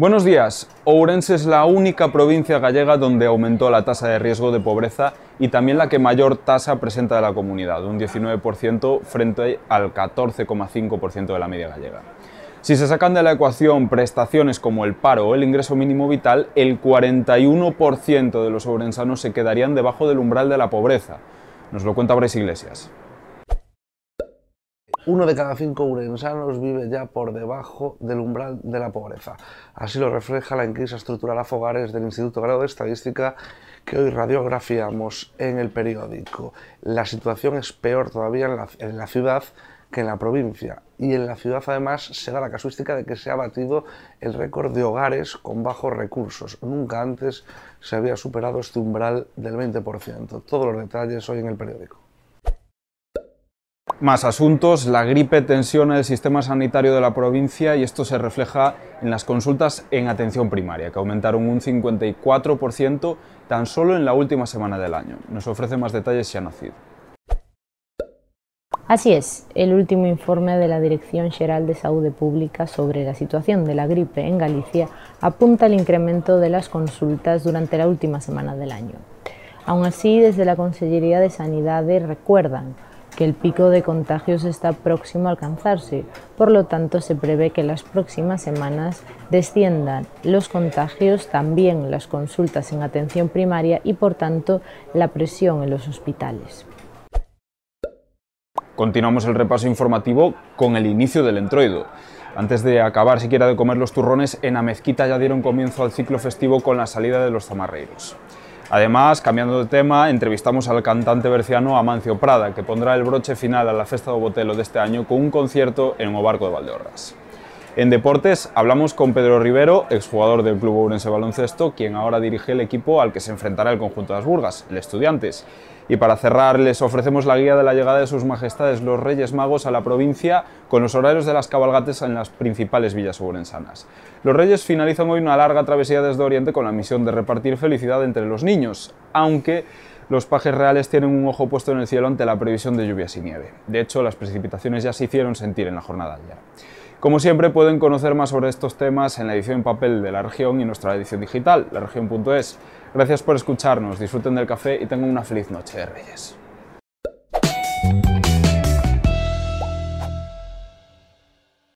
Buenos días. Ourense es la única provincia gallega donde aumentó la tasa de riesgo de pobreza y también la que mayor tasa presenta de la comunidad, un 19% frente al 14,5% de la media gallega. Si se sacan de la ecuación prestaciones como el paro o el ingreso mínimo vital, el 41% de los ourensanos se quedarían debajo del umbral de la pobreza. Nos lo cuenta Bres Iglesias. Uno de cada cinco urensanos vive ya por debajo del umbral de la pobreza. Así lo refleja la enquisa estructural a fogares del Instituto Grado de Estadística que hoy radiografiamos en el periódico. La situación es peor todavía en la, en la ciudad que en la provincia. Y en la ciudad además se da la casuística de que se ha batido el récord de hogares con bajos recursos. Nunca antes se había superado este umbral del 20%. Todos los detalles hoy en el periódico. Más asuntos, la gripe tensiona el sistema sanitario de la provincia y esto se refleja en las consultas en atención primaria, que aumentaron un 54% tan solo en la última semana del año. Nos ofrece más detalles Cid. Así es, el último informe de la Dirección General de Salud Pública sobre la situación de la gripe en Galicia apunta al incremento de las consultas durante la última semana del año. Aún así, desde la Consellería de Sanidad recuerdan que el pico de contagios está próximo a alcanzarse, por lo tanto se prevé que las próximas semanas desciendan los contagios, también las consultas en atención primaria y por tanto la presión en los hospitales. Continuamos el repaso informativo con el inicio del entroido. Antes de acabar siquiera de comer los turrones, en Amezquita ya dieron comienzo al ciclo festivo con la salida de los zamarreiros. Además, cambiando de tema, entrevistamos al cantante berciano Amancio Prada, que pondrá el broche final a la Festa do Botelo de este año con un concierto en o Barco de Valdeorras. En deportes hablamos con Pedro Rivero, exjugador del Club Ourense Baloncesto, quien ahora dirige el equipo al que se enfrentará el conjunto de las Burgas, el Estudiantes. Y para cerrar, les ofrecemos la guía de la llegada de sus majestades los Reyes Magos a la provincia con los horarios de las cabalgates en las principales villas ourensanas. Los Reyes finalizan hoy una larga travesía desde Oriente con la misión de repartir felicidad entre los niños, aunque los pajes reales tienen un ojo puesto en el cielo ante la previsión de lluvias y nieve. De hecho, las precipitaciones ya se hicieron sentir en la jornada ayer. Como siempre, pueden conocer más sobre estos temas en la edición en papel de La Región y nuestra edición digital, laregion.es. Gracias por escucharnos, disfruten del café y tengan una feliz noche de Reyes.